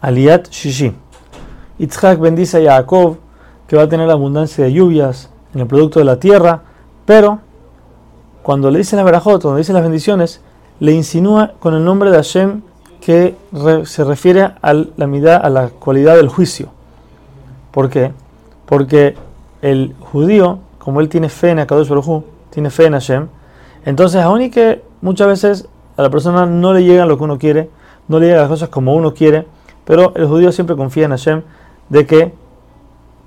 Aliat Shishi. Yitzhak bendice a Jacob que va a tener abundancia de lluvias en el producto de la tierra, pero cuando le dice la verajot, cuando dice las bendiciones, le insinúa con el nombre de Hashem que se refiere a la mitad, a la cualidad del juicio. ¿Por qué? Porque el judío, como él tiene fe en Akadosh tiene fe en Hashem, entonces aún que muchas veces a la persona no le llega lo que uno quiere, no le llegan las cosas como uno quiere, pero el judío siempre confía en Hashem de que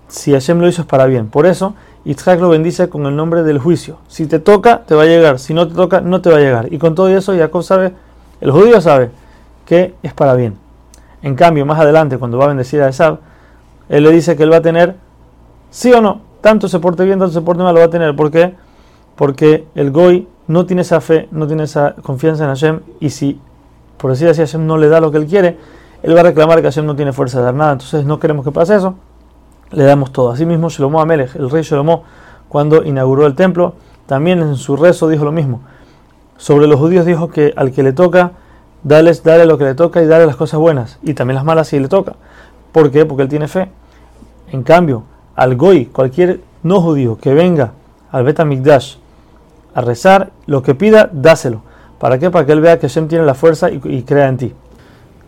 si Hashem lo hizo es para bien. Por eso, Yitzhak lo bendice con el nombre del juicio. Si te toca, te va a llegar. Si no te toca, no te va a llegar. Y con todo eso, Jacob sabe, el judío sabe que es para bien. En cambio, más adelante, cuando va a bendecir a Esab, él le dice que él va a tener, sí o no, tanto se porte bien, tanto se porte mal, lo va a tener. ¿Por qué? Porque el Goy no tiene esa fe, no tiene esa confianza en Hashem. Y si, por decir así, Hashem no le da lo que él quiere, él va a reclamar que Hashem no tiene fuerza de dar nada. Entonces no queremos que pase eso le damos todo. Asimismo, Shlomo Amelech, el rey Shlomo, cuando inauguró el templo, también en su rezo dijo lo mismo. Sobre los judíos dijo que al que le toca, dale, dale lo que le toca y dale las cosas buenas, y también las malas si le toca. ¿Por qué? Porque él tiene fe. En cambio, al Goy, cualquier no judío que venga al Bet a rezar, lo que pida, dáselo. ¿Para qué? Para que él vea que Hashem tiene la fuerza y crea en ti.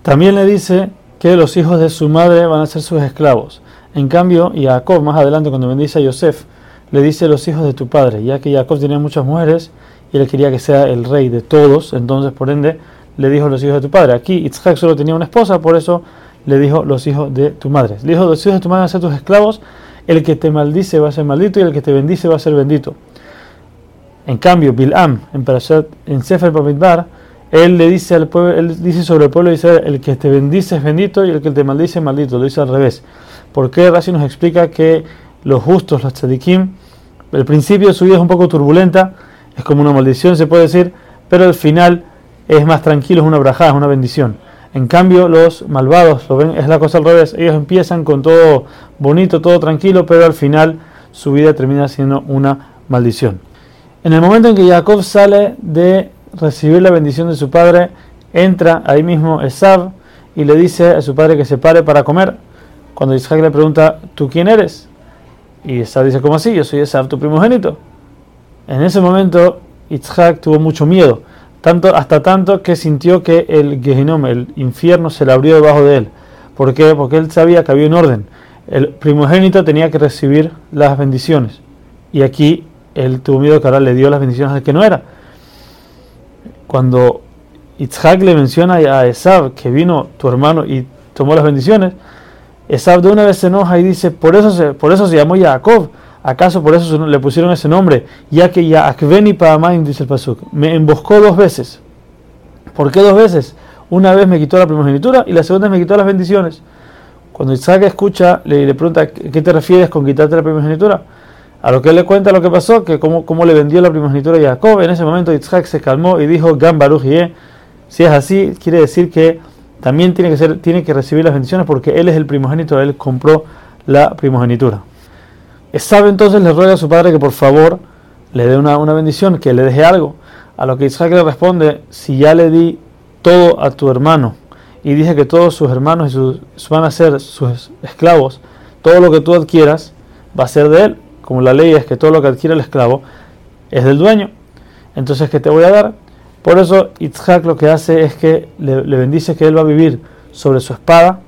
También le dice que los hijos de su madre van a ser sus esclavos. En cambio, Jacob, más adelante, cuando bendice a Yosef, le dice los hijos de tu padre, ya que Jacob tenía muchas mujeres y él quería que sea el rey de todos, entonces por ende le dijo los hijos de tu padre. Aquí Yitzhak solo tenía una esposa, por eso le dijo los hijos de tu madre. Le dijo los hijos de tu madre van a ser tus esclavos, el que te maldice va a ser maldito y el que te bendice va a ser bendito. En cambio, Bilam, en, en Sefer Bamidbar, él le dice al pueblo, él dice sobre el pueblo dice el que te bendice es bendito y el que te maldice es maldito, lo dice al revés. Porque Rashi nos explica que los justos, los tzadikim, el principio de su vida es un poco turbulenta, es como una maldición se puede decir, pero al final es más tranquilo, es una brajada, es una bendición. En cambio, los malvados, lo ven, es la cosa al revés, ellos empiezan con todo bonito, todo tranquilo, pero al final su vida termina siendo una maldición. En el momento en que Jacob sale de recibir la bendición de su padre, entra ahí mismo Esab y le dice a su padre que se pare para comer. Cuando Isaac le pregunta, ¿tú quién eres? Y Isaac dice, ¿cómo así? Yo soy Esab, tu primogénito. En ese momento, Isaac tuvo mucho miedo, tanto, hasta tanto que sintió que el Gehinom, el infierno, se le abrió debajo de él. ¿Por qué? Porque él sabía que había un orden. El primogénito tenía que recibir las bendiciones. Y aquí él tuvo miedo que ahora le dio las bendiciones al que no era. Cuando Isaac le menciona a Esab que vino tu hermano y tomó las bendiciones, Esab de una vez se enoja y dice, por eso se, por eso se llamó Jacob. ¿Acaso por eso le pusieron ese nombre? Ya que Yaakveni Pa'amayim, dice el Pasuk, me emboscó dos veces. ¿Por qué dos veces? Una vez me quitó la primogenitura y la segunda me quitó las bendiciones. Cuando Isaac escucha, le, le pregunta, ¿qué te refieres con quitarte la primogenitura? A lo que él le cuenta lo que pasó, que cómo, le vendió la primogenitura a Jacob. En ese momento Isaac se calmó y dijo, Gan Baruch Si es así, quiere decir que también tiene que, ser, tiene que recibir las bendiciones porque él es el primogénito, él compró la primogenitura. Sabe entonces le ruega a su padre que por favor le dé una, bendición, que le deje algo. A lo que Isaac le responde, si ya le di todo a tu hermano y dije que todos sus hermanos van a ser sus esclavos, todo lo que tú adquieras va a ser de él, como la ley es que todo lo que adquiere el esclavo es del dueño. Entonces, ¿qué te voy a dar? Por eso Itzhak lo que hace es que le, bendice que él va a vivir sobre su espada,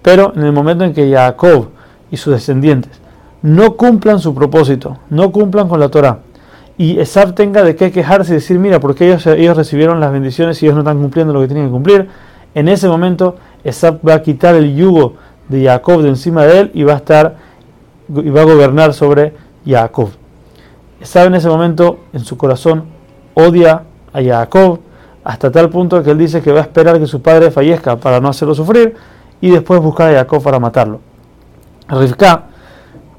pero en el momento en que Jacob y sus descendientes no cumplan su propósito, no cumplan con la Torah, y Esab tenga de qué quejarse y decir, mira, porque ellos, ellos recibieron las bendiciones y ellos no están cumpliendo lo que tienen que cumplir, en ese momento Esab va a quitar el yugo de Jacob de encima de él y va a estar y va a gobernar sobre Jacob. Esab en ese momento en su corazón odia a Jacob hasta tal punto que él dice que va a esperar que su padre fallezca para no hacerlo sufrir y después buscar a Jacob para matarlo. Rivka,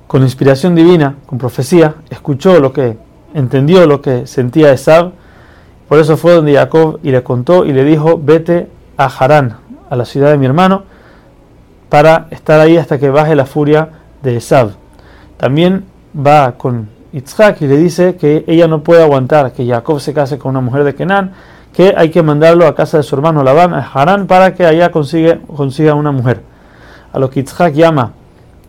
con inspiración divina, con profecía, escuchó lo que entendió lo que sentía Esab, por eso fue donde Jacob y le contó y le dijo, vete a Harán, a la ciudad de mi hermano, para estar ahí hasta que baje la furia de Esab. También va con Yitzhak y le dice que ella no puede aguantar que Jacob se case con una mujer de Kenan, que hay que mandarlo a casa de su hermano Labán, a Harán, para que allá consiga, consiga una mujer. A lo que Yitzhak llama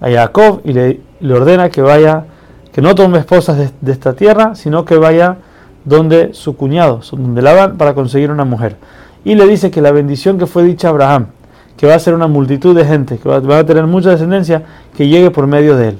a Jacob y le, le ordena que vaya, que no tome esposas de, esta tierra, sino que vaya donde su cuñado, donde Labán, para conseguir una mujer. Y le dice que la bendición que fue dicha a Abraham, que va a ser una multitud de gente, que va a tener mucha descendencia, que llegue por medio de él.